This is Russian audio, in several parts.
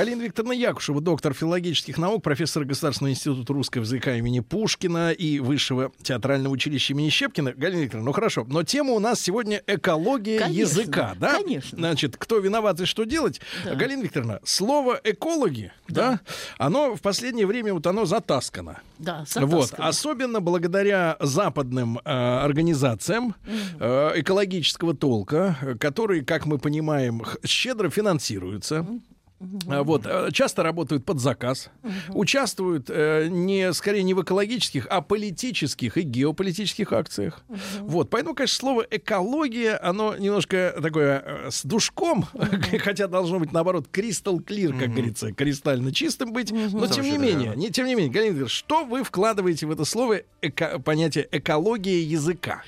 Галина Викторовна Якушева, доктор филологических наук, профессор Государственного института русского языка имени Пушкина и Высшего театрального училища имени Щепкина. Галина Викторовна, ну хорошо, но тема у нас сегодня экология Конечно, языка, да? конечно. Значит, кто виноват и что делать? Да. Галина Викторовна, слово экологи, да. оно в последнее время вот оно затаскано. Да, Вот, затаскано. особенно благодаря западным э, организациям э, экологического толка, э, которые, как мы понимаем, щедро финансируются. А Вот, э, часто работают под заказ, участвуют э, не, скорее не в экологических, а политических и геополитических акциях. Вот, поэтому, конечно, слово экология, оно немножко такое э, с душком, хотя должно быть, наоборот, кристалл клир, как говорится, кристально чистым быть, но тем не менее, не, тем не менее, Галина что вы вкладываете в это слово эко- понятие экология языка?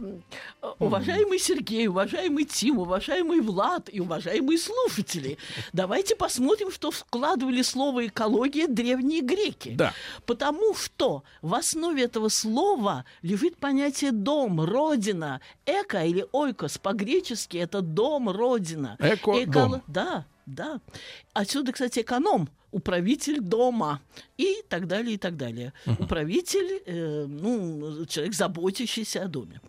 Э, Уважаемый Сергей, уважаемый Тим, уважаемый Влад и уважаемые слушатели, давайте посмотрим, что вкладывали слово экология древние греки. Да. Потому что в основе этого слова лежит понятие дом, родина. Эко или ойкос по-гречески это дом, родина. Эко- дом. Да, да. Отсюда, кстати, эконом управитель дома и так далее, и так далее. Управитель, э, ну, человек, заботящийся о доме.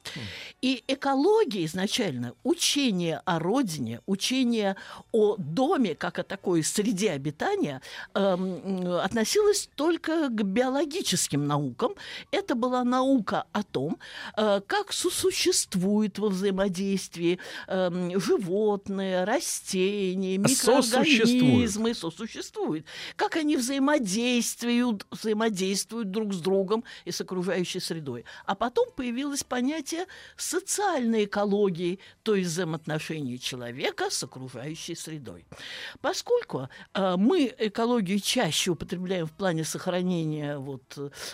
И экология изначально, учение о родине, учение о доме, как о такой среде обитания, м, относилось только к биологическим наукам. Это была наука о том, э, как сосуществует во взаимодействии эм, животные, растения, Сосуществуют. Микроорганизмы сосуществуют. Как они взаимодействуют, взаимодействуют друг с другом и с окружающей средой. А потом появилось понятие социальной экологии, то есть взаимоотношений человека с окружающей средой. Поскольку э, мы экологию чаще употребляем в плане сохранения, вот,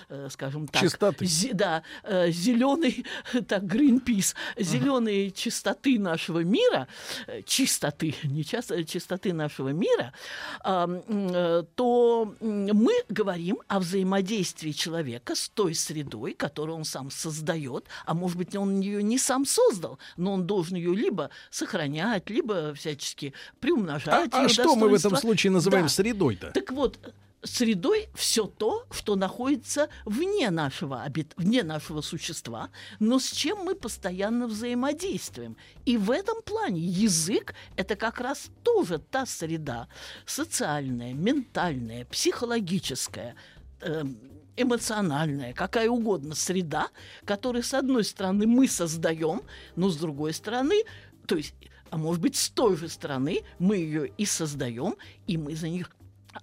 э, скажем так, Чистоты. зе- да, зеленой, так, Greenpeace, зеленой чистоты нашего мира, э, чистоты, не часто, чистоты нашего мира, а, э, то мы говорим о взаимодействии человека с той средой, которую он сам создает, а может быть, он ее не сам создал, но он должен ее либо сохранять, либо всячески А, приумножать. а её что мы в этом случае называем Да. средой-то? Так вот, средой все то, что находится вне нашего, обит- вне нашего существа, но с чем мы постоянно взаимодействуем. И в этом плане язык – это как раз тоже та среда социальная, ментальная, психологическая, эм, эмоциональная, какая угодно среда, которую, с одной стороны, мы создаем, но с другой стороны, то есть, а может быть, с той же стороны, мы ее и создаем, и мы за них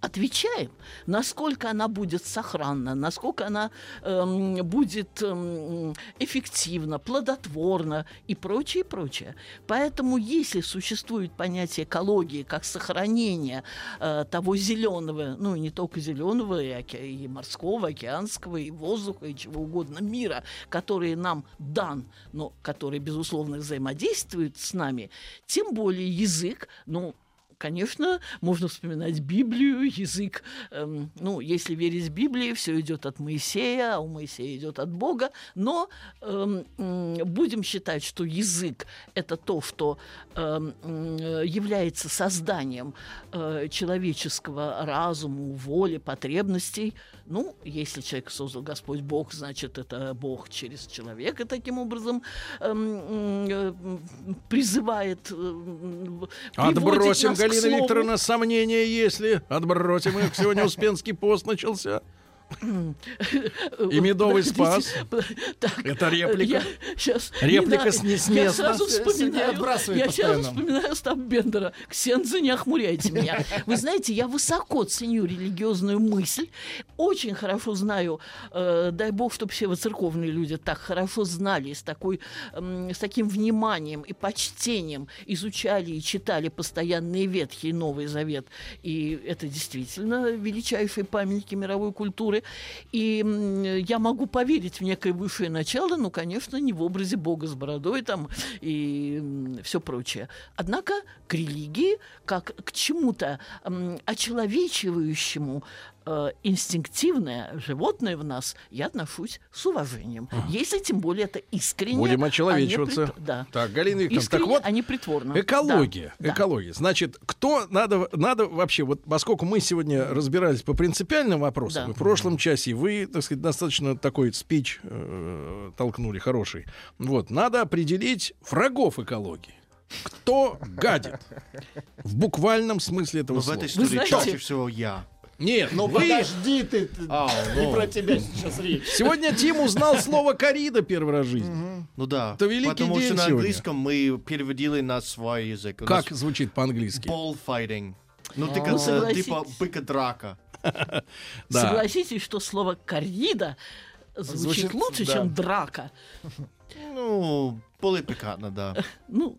отвечаем, насколько она будет сохранна, насколько она эм, будет эм, эффективна, плодотворна и прочее, и прочее. Поэтому, если существует понятие экологии как сохранение э, того зеленого, ну и не только зеленого, и, оке- и морского, океанского, и воздуха, и чего угодно мира, который нам дан, но который, безусловно, взаимодействует с нами, тем более язык, ну, Конечно, можно вспоминать Библию, язык. эм, ну, если верить Библии, все идет от Моисея, а у Моисея идет от Бога. Но эм, будем считать, что язык это то, что эм, э, является созданием э, человеческого разума, воли, потребностей. Ну, если человек создал Господь Бог, значит, это Бог через человека таким образом эм, э, призывает. эм, приводит Отбросим, нас Галина слову. Викторовна, сомнения, если отбросим их. Сегодня Успенский пост начался. И медовый спас. Так, Это реплика. Я сейчас Реплика с- не с Я места. сразу Сергей вспоминаю, я сразу вспоминаю Остап Бендера. Ксензы, не охмуряйте меня. Вы знаете, я высоко ценю религиозную мысль. Очень хорошо знаю, э, дай бог, чтобы все вы церковные люди так хорошо знали, с, такой, с таким вниманием и почтением изучали и читали постоянные Ветхий и Новый Завет. И это действительно величайшие памятники мировой культуры. Культуры. И я могу поверить в некое высшее начало, но, конечно, не в образе Бога с бородой там и все прочее. Однако к религии, как к чему-то очеловечивающему, э, инстинктивное животное в нас, я отношусь с уважением. Если тем более это искренне. Будем а очеловечиваться. прит- Да. Так, Галина Викторовна, так вот, а не притворно. Экология, Да, да. экология. Значит, кто надо, надо вообще, вот поскольку мы сегодня разбирались по принципиальным вопросам, Да. в прошлом часе вы, так сказать, достаточно такой спич э, толкнули хороший. Вот, надо определить врагов экологии. Кто гадит? В буквальном смысле этого Но в слова. этой истории чаще всего я. Нет, Ну вы- подожди ты, ты- А, не ну. про тебя сейчас речь. Сегодня Тим узнал слово корида первый раз в жизни. Ну да. Это великий Потому день что на сегодня. английском мы переводили на свой язык. Как нас звучит по-английски? bullfighting. Ну, ты Ну, как, э, типа быка-драка. Да. Согласитесь, что слово коррида звучит, лучше, чем драка. Ну, более пикантно, да. Ну,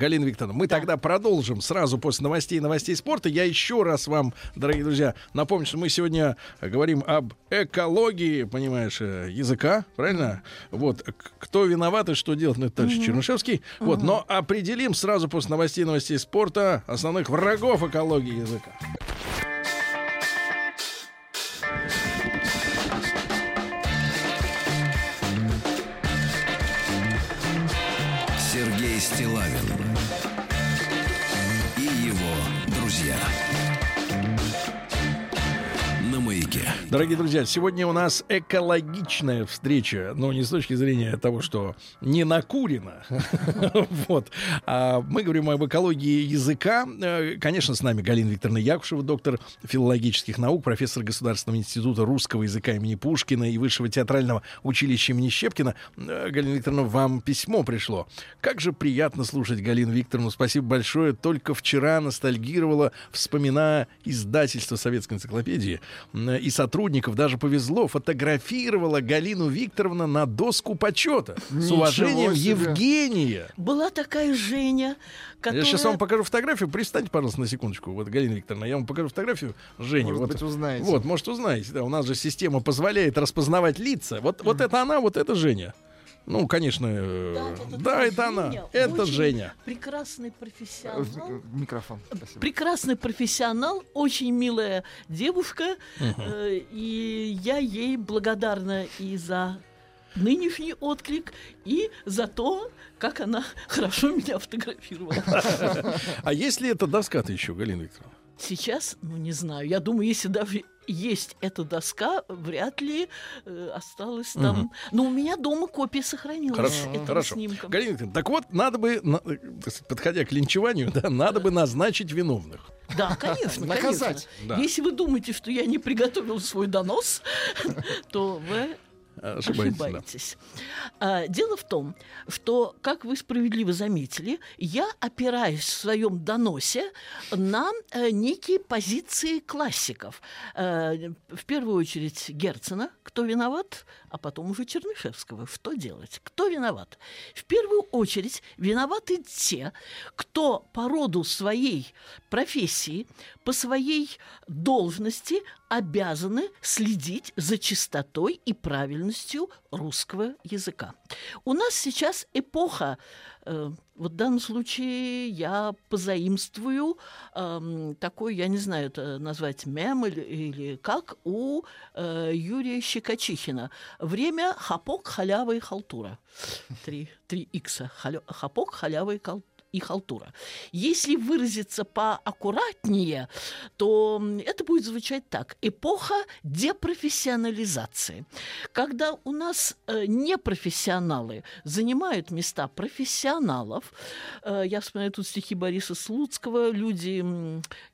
Галина Викторовна, мы тогда продолжим сразу после новостей и новостей спорта. Я еще раз вам, дорогие друзья, напомню, что мы сегодня говорим об экологии, понимаешь, э, языка, правильно? Вот, кто виноват и что делать, ну, это дальше Чернышевский. Вот, но определим сразу после новостей и новостей спорта основных врагов экологии языка. Дорогие друзья, сегодня у нас экологичная встреча, но не с точки зрения того, что не накурено. Вот. А мы говорим об экологии языка. Э, Конечно, с нами Галина Викторовна Якушева, доктор филологических наук, профессор Государственного института русского языка имени Пушкина и Высшего театрального училища имени Щепкина. Э, Галина Викторовна, вам письмо пришло. Как же приятно слушать Галину Викторовну. Спасибо большое. Только вчера ностальгировала, вспоминая издательство Советской энциклопедии и сотрудников. Даже повезло. Фотографировала Галину Викторовна на доску почета. С уважением, себе. Евгения. была такая Женя, которая... Я сейчас вам покажу фотографию. Пристаньте, пожалуйста, на секундочку. Вот, Галина Викторовна, я вам покажу фотографию Жени. Может вот, быть, узнаете. Вот, может, узнаете. Да, у нас же система позволяет распознавать лица. Вот, вот это она, вот это Женя. Ну, конечно, э, да, это, такая она. Женя, Это очень Женя. Прекрасный профессионал. Э, Микрофон. Спасибо. прекрасный профессионал, очень милая девушка, э, и я ей благодарна и за нынешний отклик, и за то, как она хорошо меня фотографировала. А есть ли эта доска-то еще, Галина Викторовна? Сейчас, ну не знаю, я думаю, если даже есть эта доска, вряд ли э, осталось там. Но у меня дома копия сохранилась Хорошо, этого хорошо. снимка. Галина Викторовна, так вот, надо бы, на- э, подходя к линчеванию, да, надо бы назначить виновных. Да, конечно, Наказать. конечно. Да. Если вы думаете, что я не приготовил свой донос, то вы Ошибаетесь, да. ошибаетесь. А, Дело в том, что, как вы справедливо заметили, я опираюсь в своем доносе на э, некие позиции классиков. Э, в первую очередь Герцена, кто виноват, а потом уже Чернышевского. Что делать? Кто виноват? В первую очередь виноваты те, кто по роду своей профессии, по своей должности обязаны следить за чистотой и правильностью русского языка. У нас сейчас эпоха, вот в данном случае я позаимствую эм, такой, я не знаю, это назвать мем или, или как, у э, Юрия Щекочихина. Время хапок, халява и халтура. Три, три икса. Хапок, халява и кал- и халтура. Если выразиться поаккуратнее, то это будет звучать так. Эпоха депрофессионализации. Когда у нас э, непрофессионалы занимают места профессионалов, э, я вспоминаю тут стихи Бориса Слуцкого, люди,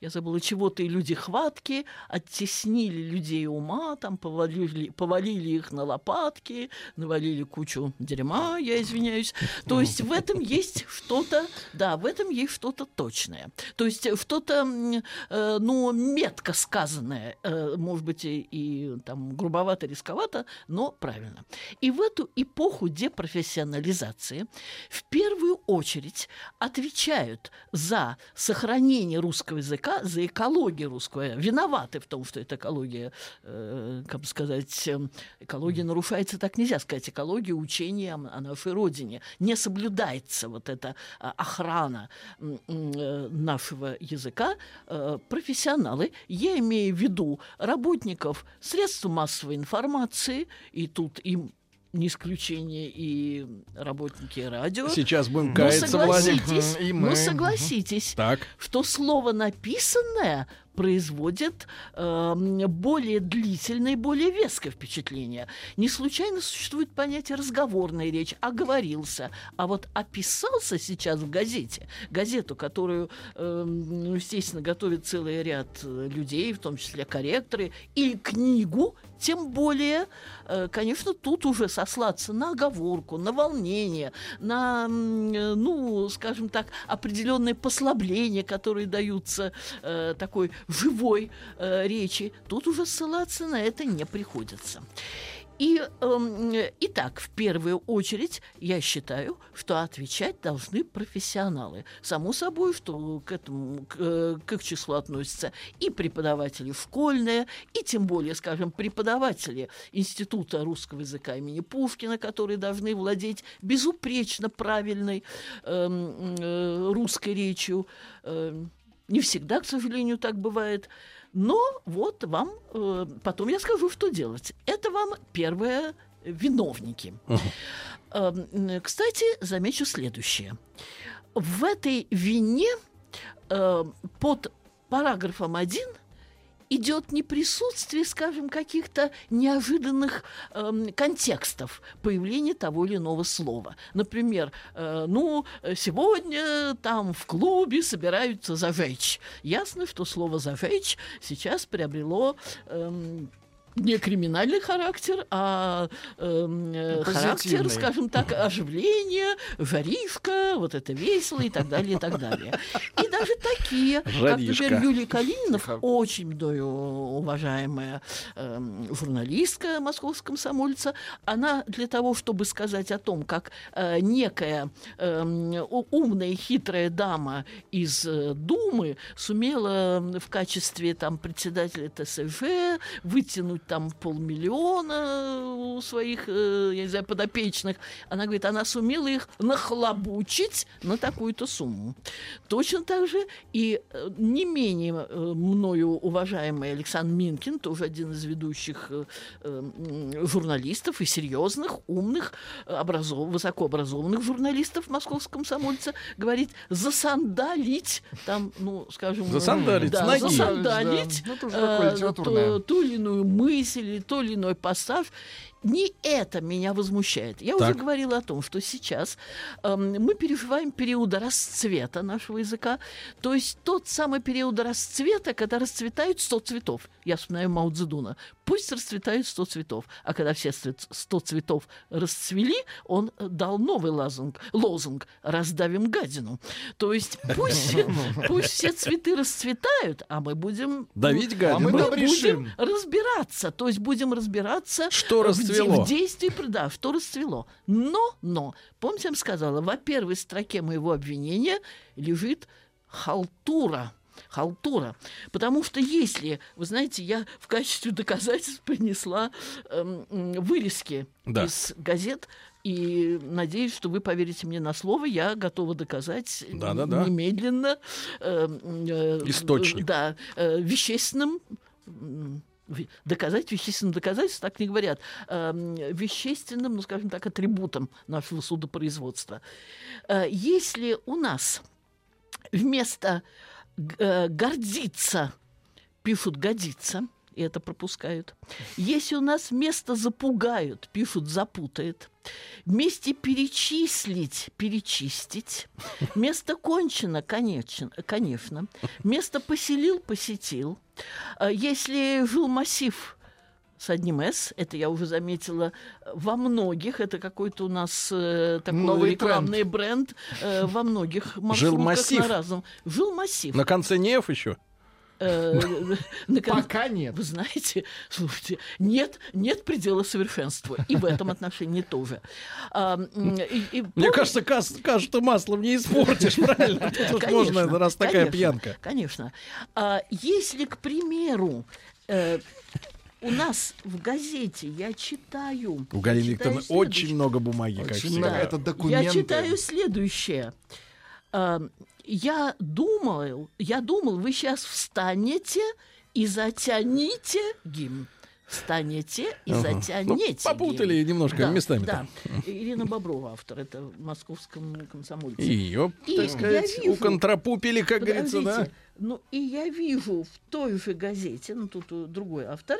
я забыла чего-то, и люди хватки, оттеснили людей ума, там повалили, повалили их на лопатки, навалили кучу дерьма, я извиняюсь. То есть в этом есть что-то Да, в этом есть что-то точное. То есть что-то, м, э, ну, метко сказанное, э, может быть, и, и там грубовато, рисковато, но правильно. И в эту эпоху депрофессионализации в первую очередь отвечают за сохранение русского языка, за экологию русского, виноваты в том, что эта экология, э, как бы сказать, э, экология нарушается, так нельзя сказать, экология учения о, о нашей родине. Не соблюдается вот эта а, охрана э, нашего языка. Э, профессионалы, я имею в виду работников средств массовой информации, и тут им не исключение и работники радио. Сейчас будем Но каяться, Владик. и но мы. согласитесь, Так. что слово написанное производит эм, более длительное более веское впечатление. Не случайно существует понятие разговорная речь, оговорился, а вот описался сейчас в газете, газету, которую, ну, естественно, готовит целый ряд э, людей, в том числе корректоры, и книгу, тем более, э, конечно, тут уже сослаться на оговорку, на волнение, на, э, ну, скажем так, определенные послабления, которые даются э, такой живой э, речи, тут уже ссылаться на это не приходится. И, э, итак, в первую очередь, я считаю, что отвечать должны профессионалы. Само собой, что к этому, к, э, к числу относятся и преподаватели школьные, и тем более, скажем, преподаватели Института русского языка имени Пушкина, которые должны владеть безупречно правильной эм, э, русской речью. Эм, не всегда, к сожалению, так бывает. Но вот вам, э, потом я скажу, что делать. Это вам первое э, виновники. М, Кстати, замечу следующее. В этой вине э, под параграфом 1 идет не присутствие, скажем, каких-то неожиданных эм, контекстов появления того или иного слова. Например, э, ну, э, сегодня там в клубе собираются зажечь. Ясно, что слово зажечь сейчас приобрело эм, не криминальный характер, а эм, э, характер, скажем так, оживление, жаришка, вот это весело и так далее, и так далее. И даже такие, как, Жаришка. например, Юлия Калининов, очень мною уважаемая эм, журналистка московского комсомольца, она для того, чтобы сказать о том, как э, некая у- умная, хитрая дама из э, Думы сумела в качестве там председателя ТСЖ вытянуть там полмиллиона у своих, э, я не знаю, подопечных. Она говорит, она сумела их нахлобучить на такую-то сумму. Точно так же и э, не менее э, мною уважаемый Александр Минкин, тоже один из ведущих журналистов и серьезных, умных, образов, высокообразованных журналистов московского комсомольца, говорит, засандалить, там, ну, скажем... Засандалить, да, засандалить Да, ну, э, ту, ту или иную мысль, или то или иной пассаж. Не это меня возмущает. Я уже Так. говорила о том, что сейчас эм, мы переживаем периоды расцвета нашего языка. То есть тот самый период расцвета, когда расцветают 100 цветов. Я вспоминаю Мао Цзэдуна. Пусть расцветают 100 цветов. А когда все 100 цветов расцвели, он дал новый лозунг, лозунг «Раздавим гадину». То есть пусть, пусть все цветы расцветают, а мы будем... Давить А гадину. мы Мы там будем решим. разбираться, то есть будем разбираться, Что расцвело? В действии, да, что расцвело. Но, но, помните, я вам сказала, во первой строке моего обвинения лежит халтура. Халтура. Потому что если, вы знаете, я в качестве доказательств принесла м, вырезки Да. из газет, и надеюсь, что вы поверите мне на слово, я готова доказать Да-да-да. немедленно. эм, э, Источник. Да, э, вещественным доказать вещественным доказательством, так не говорят, эм, вещественным, ну, скажем так, атрибутом нашего судопроизводства. Э, Если у нас вместо э, гордиться пишут годиться, и это пропускают. Если у нас вместо запугают, пишут запутает. Вместе перечислить, перечистить. Место кончено, конечно, конечно. Место поселил, посетил. А Если жил массив, с одним «с». Это я уже заметила во многих. Это какой-то у нас э, такой Новый рекламный бренд э, во многих маршрутках на разном. Жилмассив. На конце не «ф» еще. Э, Пока нет. Вы знаете, слушайте, нет, нет предела совершенства. И в этом отношении тоже. А, Мне кажется, кашу-то маслом не испортишь, правильно? Тут можно, раз такая пьянка. Конечно. А, если, к примеру, э, у нас в газете я читаю... У Галины Викторовны очень много бумаги, как Очень всегда. много. Это документы. Я читаю следующее. А, Я думал, я думал, вы сейчас встанете и затяните гимн. Встанете и Ага. затянете Ну, попутали гимн. немножко Да, местами Да. Ирина Боброва, автор, это в московском комсомольце. Ее, И так сказать, вижу- уконтрапупили, как говорится, да? Ну, и я вижу в той же газете, ну, тут э, другой автор,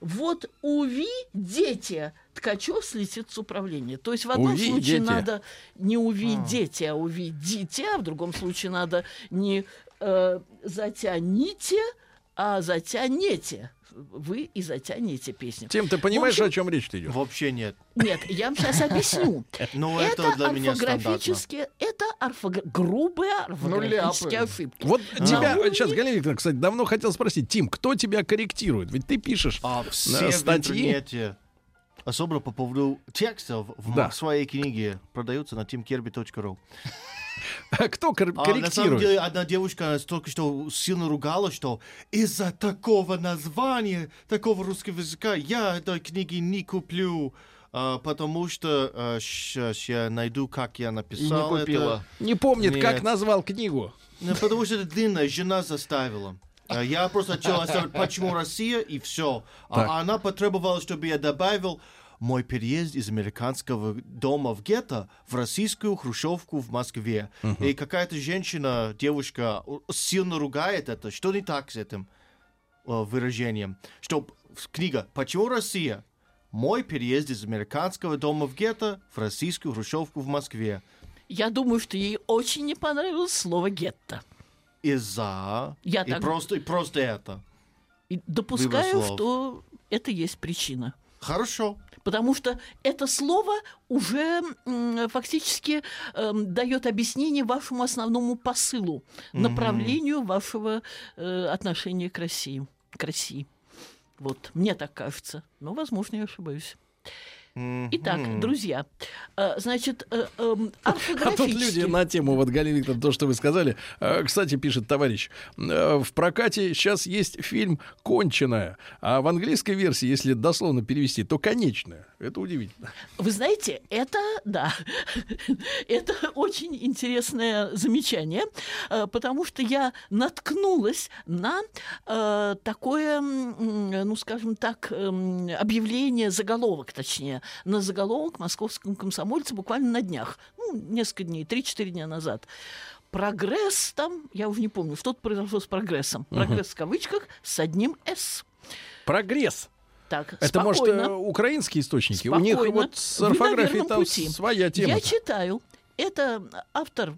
вот уви дети, Ткачев слетит с управления. То есть в одном Уви случае надо не увидите, а увидите, а в другом случае надо не э, затяните, а затянете. Вы и затянете песню. Тим, ты понимаешь, общем- о чем речь идет? Вообще нет. Нет, я вам сейчас объясню. Но это это для меня орфографические, это орфогра- грубые орфографические ляпы. ошибки. Вот На тебя, сейчас, Галина Викторовна, кстати, давно хотел спросить, Тим, кто тебя корректирует? Ведь ты пишешь А все статьи. интернете, особенно по поводу текстов, в своей книге продаются на teamkerby.ru. А кто кор- А на самом корректирует? деле одна девушка только что сильно ругала, что из-за такого названия, такого русского языка я этой книги не куплю, а, потому что сейчас я найду, как я И не написал это. купила. Не помнит, как Нет. назвал книгу. Ну, потому что это длинная, жена заставила. А Я просто хотел оставить, почему Россия, и все. Так. А она потребовала, чтобы я добавил мой переезд из американского дома в гетто в российскую хрущевку в Москве. И какая-то женщина, девушка, сильно ругает это. Что не так с этим э, выражением? Что книга «Почему Россия?» Мой переезд из американского дома в гетто в российскую хрущевку в Москве. Я думаю, что ей очень не понравилось слово гетто. Из-за... Я и, так- просто, и просто это. И допускаю, что это есть причина. Хорошо. Потому что это слово уже фактически эм, дает объяснение вашему основному посылу, направлению вашего э, отношения к России. К России. Вот, мне так кажется. Но, возможно, я ошибаюсь. Итак, друзья, э, значит, э, эм, А тут люди орфографически- на тему, вот, Галина Викторовна, то, что вы сказали. Э, Кстати, пишет товарищ, в прокате сейчас есть фильм «Конченая», а в английской версии, если дословно перевести, то «Конечная». Это удивительно. Вы знаете, это, да, это очень интересное замечание, потому что я наткнулась на такое, ну, скажем так, эм, объявление, заголовок, точнее, на заголовок в московском комсомольце буквально на днях, ну, несколько дней, 3-4 дня назад. Прогресс там, я уже не помню, что-то произошло с прогрессом. Прогресс в кавычках с одним «с». Прогресс. Так, Это, может, спокойно. э, украинские источники? У них Спокойно. вот с орфографией там пути. своя тема. Я читаю. Это автор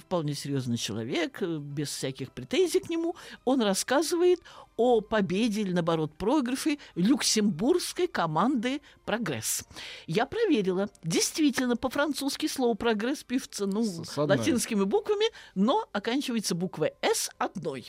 вполне серьезный человек, э, без всяких претензий к нему. Он рассказывает о победе или, наоборот, проигрыше люксембургской команды «Прогресс». Я проверила. Действительно, по-французски слово «прогресс» пишется ну, С- латинскими буквами, но оканчивается буквой «с» одной.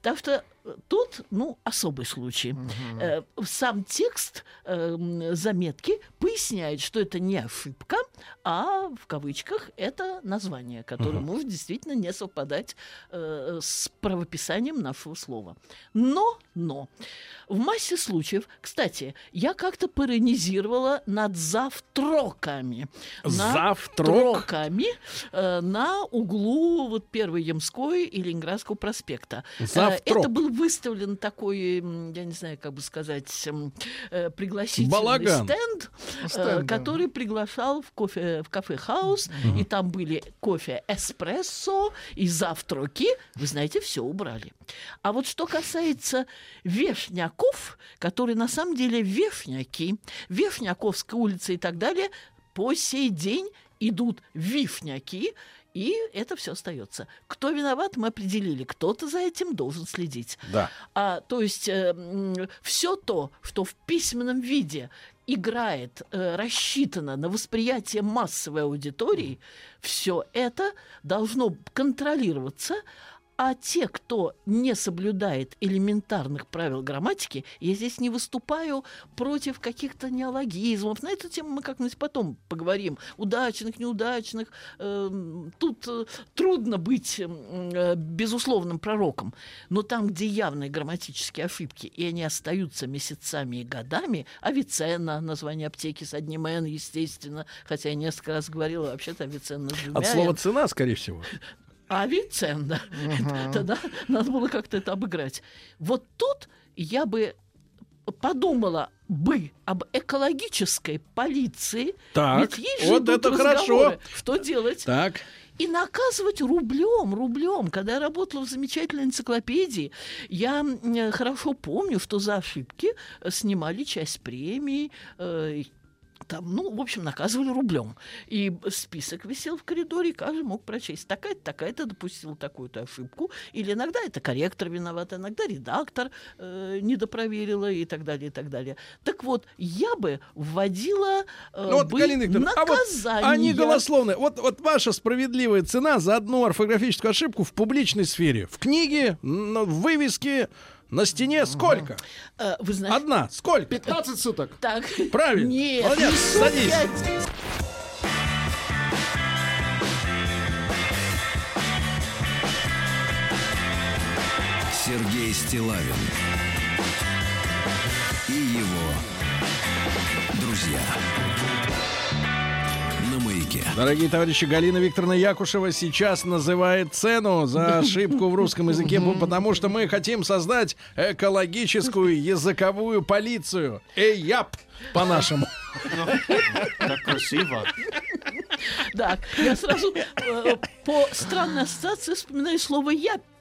Так что э, тут, ну, особый случай. Э, Сам текст э, заметки поясняет, что это не ошибка, а в кавычках это название, которое может действительно не совпадать э, с правописанием нашего слова. Но, но, в массе случаев, кстати, я как-то паронизировала над завтроками. Над Завтрок? Троками, э, на углу вот Первой Ямской и Ленинградского проспекта. Э, Завтрок. Это был выставлен такой, я не знаю, как бы сказать, э, пригласительный Балаган. стенд, э, Стенд, который приглашал в, кофе, в кафе «Хаус», и там были кофе «Эспрессо» и завтраки. Вы знаете, все убрали. А вот что касается вешняков, которые на самом деле вешняки, Вешняковская улица и так далее, по сей день идут вишняки, И это все остается. Кто виноват, мы определили. Кто-то за этим должен следить. Да. А, то есть все то, что в письменном виде играет, э, рассчитано на восприятие массовой аудитории, все это должно контролироваться а те, кто не соблюдает элементарных правил грамматики, я здесь не выступаю против каких-то неологизмов. На эту тему мы как-нибудь потом поговорим. Удачных, неудачных. Э, тут э, трудно быть э, безусловным пророком. Но там, где явные грамматические ошибки, и они остаются месяцами и годами, Авиценна, название аптеки с одним «н», естественно, хотя я несколько раз говорила, вообще-то Авиценна с двумя От слова цена, скорее всего. Авиценна. Тогда надо было как-то это обыграть. Вот тут я бы подумала бы об экологической полиции. Так, Ведь есть вот это хорошо. Что делать? Так. И наказывать рублем, рублем. Когда я работала в замечательной энциклопедии, я э, хорошо помню, что за ошибки снимали часть премии, э, там, ну, в общем, наказывали рублем. И список висел в коридоре, и каждый мог прочесть. Такая-то, такая-то допустила такую-то ошибку. Или иногда это корректор виноват, иногда редактор э, недопроверила и так далее, и так далее. Так вот, я бы вводила э, Ну вот, бы Викторовна, а вот наказание. они голословные. Вот, вот ваша справедливая цена за одну орфографическую ошибку в публичной сфере. В книге, в вывеске, на стене сколько? Э, вы знаете, Одна. Сколько? 15 суток. так. Правильно. Нет, Молодец, не садись. Сергей Стилавин и его друзья. Маяке. Дорогие товарищи, Галина Викторовна Якушева сейчас называет цену за ошибку в русском языке, потому что мы хотим создать экологическую языковую полицию. ЭЯП по-нашему. Так красиво. Так, я сразу э, по странной ассоциации вспоминаю слово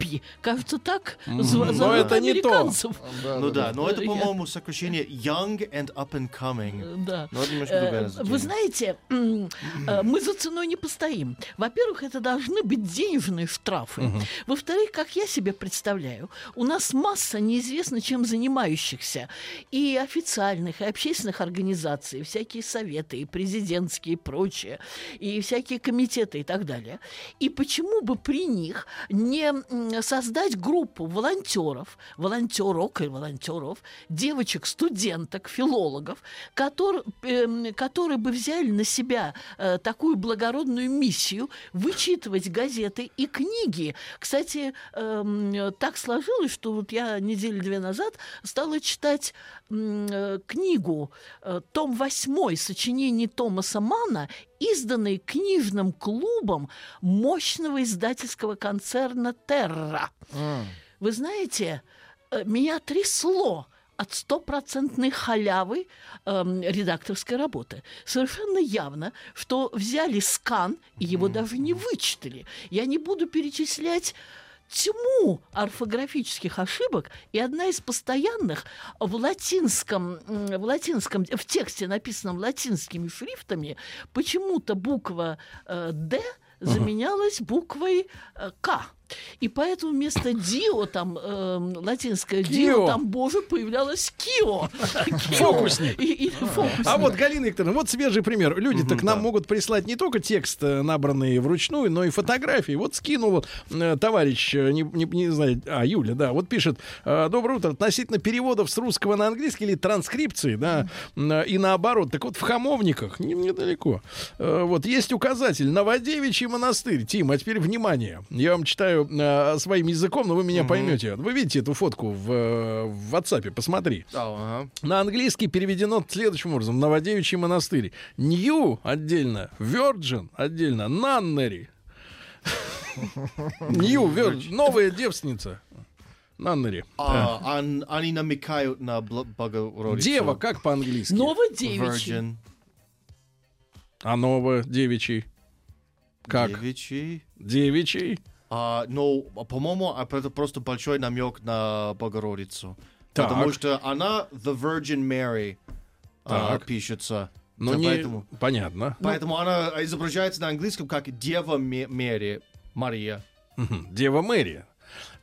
«яппи». Кажется, так зва- но зовут это не то. американцев. Ну да, но это, по-моему, сокращение Young and Up and Coming. Да. Но это немножко Э, другое Вы знаете, э, мы за ценой не постоим. Во-первых, это должны быть денежные штрафы. Во-вторых, как я себе представляю, у нас масса неизвестно чем занимающихся и официальных, и общественных организаций, всякие советы, и президентские, и прочее, и всякие комитеты и так далее. И почему бы при них не создать группу волонтеров, волонтерок и волонтеров, девочек, студенток, филологов, которые, эм, которые бы взяли на себя э, такую благородную миссию вычитывать газеты и книги. Кстати, эм, так сложилось, что вот я недели две назад стала читать э, книгу, э, том 8 сочинений Томаса Мана, изданный книжным клубом мощного издательского концерна «Терра». Вы знаете, э, меня трясло от стопроцентной халявы эм, редакторской работы. Совершенно явно, что взяли скан, и его даже не вычитали. Я не буду перечислять тьму орфографических ошибок, и одна из постоянных в латинском, в латинском, в тексте, написанном латинскими шрифтами, почему-то буква э, «Д» заменялась буквой э, «К». И поэтому вместо «дио», там, эм, латинское «дио», там, боже, появлялось «кио». Фокусник. И, и фокусник. А вот, Галина Викторовна, вот свежий пример. Люди-то к нам могут прислать не только текст, э, набранный вручную, но и фотографии. Вот скинул э, товарищ, э, не, не, не знаю, а, Юля, да, вот пишет. э, Доброе утро. Относительно переводов с русского на английский или транскрипции, да, э, и наоборот. Так вот, в Хамовниках, не- недалеко, э, вот есть указатель Новодевичий монастырь. Тим, а теперь внимание. Я вам читаю э, своим языком, но вы меня поймете. Вы видите эту фотку в, э, в WhatsApp? Посмотри. Ага. На английский переведено следующим образом. Новодевичий монастырь. Нью отдельно. Virgin отдельно. Наннери. Нью, Virgin. Новая девственница. Наннери. А, ан- они намекают на Богородицу. Дева, как по-английски? Новодевичий. Virgin. А ново девичий. Как? Девичий. Девичий. А, ну, по-моему, а это просто большой намек на Богородицу. Так. Потому что она The Virgin Mary а, пишется. Ну, Да, не... поэтому- Понятно. Поэтому она изображается на английском как Дева Мере Мария. Дева Мэри.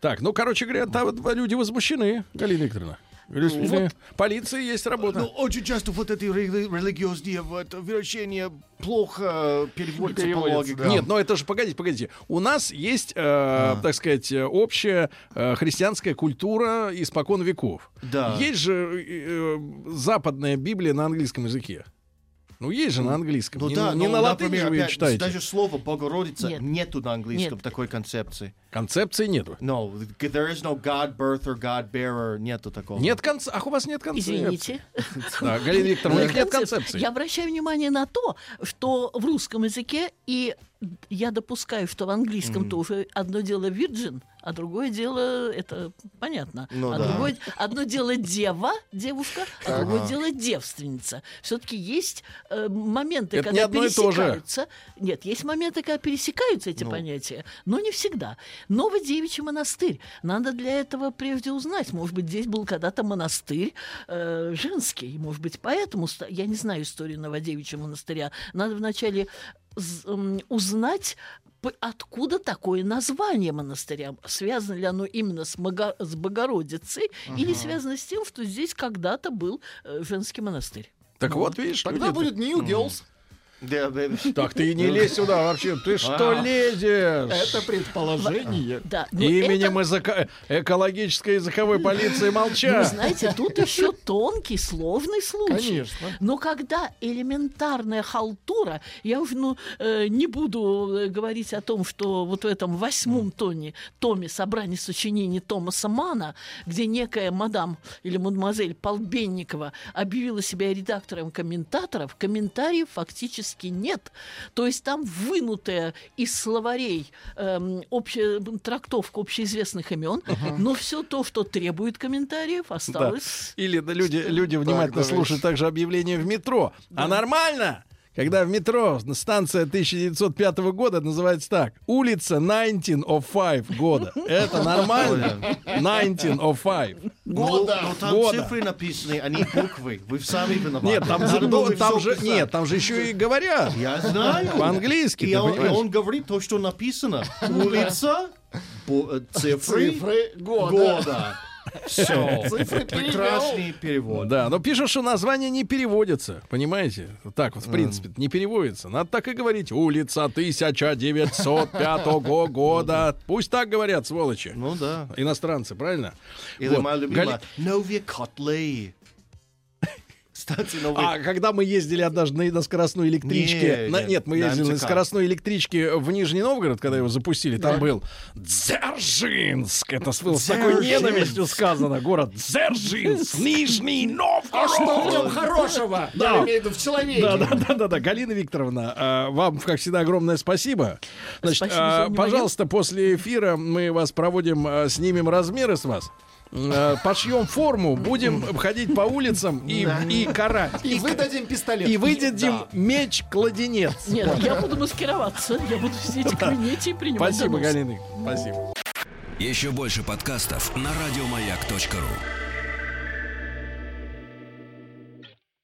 Так, ну, короче говоря, там люди возмущены, Галина Викторовна. Говорят, Полиции есть работа. Ну, очень часто вот эти рели- религиозные вот, верования плохо переводятся по Переводятся, логике. да. Нет, но это же, погодите, погодите. У нас есть, э, так сказать, э, общая э, христианская культура испокон веков. Да. Есть же э, э, западная Библия на английском языке. Ну, есть же на английском. Ну не да, на, не но, на латыни например, же вы опять, читаете. даже слово Богородица Нет. нету на английском Нет. такой концепции. Концепции нету. No, there is no God birther, God bearer, нету такого. Нет конца. Ах, у вас нет концепции. Извините. Да, Галина Викторовна, у них нет концепции. Я обращаю внимание на то, что в русском языке, и я допускаю, что в английском тоже одно дело virgin, а другое дело, это понятно, Ну а да. другое, одно дело дева, девушка, а другое дело девственница. Все-таки есть э, моменты, Это не когда же. пересекаются. Нет, есть моменты, когда пересекаются эти понятия, но не всегда. Новый девичий монастырь. Надо для этого прежде узнать. Может быть, здесь был когда-то монастырь э, женский. Может быть, поэтому... Я не знаю историю Новодевичьего монастыря. Надо вначале узнать, откуда такое название монастыря. Связано ли оно именно с, Богородицей или связано с тем, что здесь когда-то был э, женский монастырь. Так вот, видишь, Тогда люди- будет New Girls. Да, да, да. Так ты не лезь сюда вообще. Ты что А. лезешь? Это предположение. Да, но Именем это- экологической языковой полиции Ну, молча. знаете, тут еще тонкий, сложный случай. Конечно. Но когда элементарная халтура, я уже ну, э, не буду э, говорить о том, что вот в этом восьмом тоне, томе собрания сочинений Томаса Мана, где некая мадам или мадемуазель Полбенникова объявила себя редактором комментаторов, комментариев фактически нет. То есть там вынутая из словарей эм, общая трактовка общеизвестных имен, но все то, что требует комментариев, Да. осталось... Или да, люди, люди внимательно давай. слушают также объявление в метро. А нормально? Когда в метро станция 1905 года называется так. Улица 1905 года. Это нормально? 1905. Ну, но там Года. цифры написаны, а не буквы. Вы сами виноваты. Нет, там, Надо ну, там же писать. нет, там же еще и говорят. Я знаю. По-английски, И он, и он говорит то, что написано. Улица, э, цифры, Цифры года. года. Все. Прекрасный перевод. Да, но пишут, что название не переводится, понимаете? Так вот, в принципе, не переводится. Надо так и говорить. Улица 1905 года. Пусть так говорят, сволочи. Ну да. Иностранцы, правильно? Или моя любимая Новия Котлей. Кстати, новый... А когда мы ездили однажды на, на скоростной электричке, Не, на- не, нет, мы на ездили на МЦК. скоростной электричке в Нижний Новгород, когда его запустили, там был Дзержинск. Это с, с такой ненавистью сказано. Город Дзержинск, Нижний А что в Новгород. нем хорошего? Да. Я имею в виду в человеке. Да, да, да, да, да. Галина Викторовна, а, вам, как всегда, огромное спасибо. Значит, Спасибо а, пожалуйста, после эфира мы вас проводим, а, снимем размеры с вас. А, Пошьем форму, будем ходить по улицам и, и карать. И выдадим пистолет. И выдадим меч-кладенец. Нет, я буду маскироваться, я буду сидеть в кабинете и принимать Спасибо. Галина. Спасибо. Еще больше подкастов на радиомаяк.ру.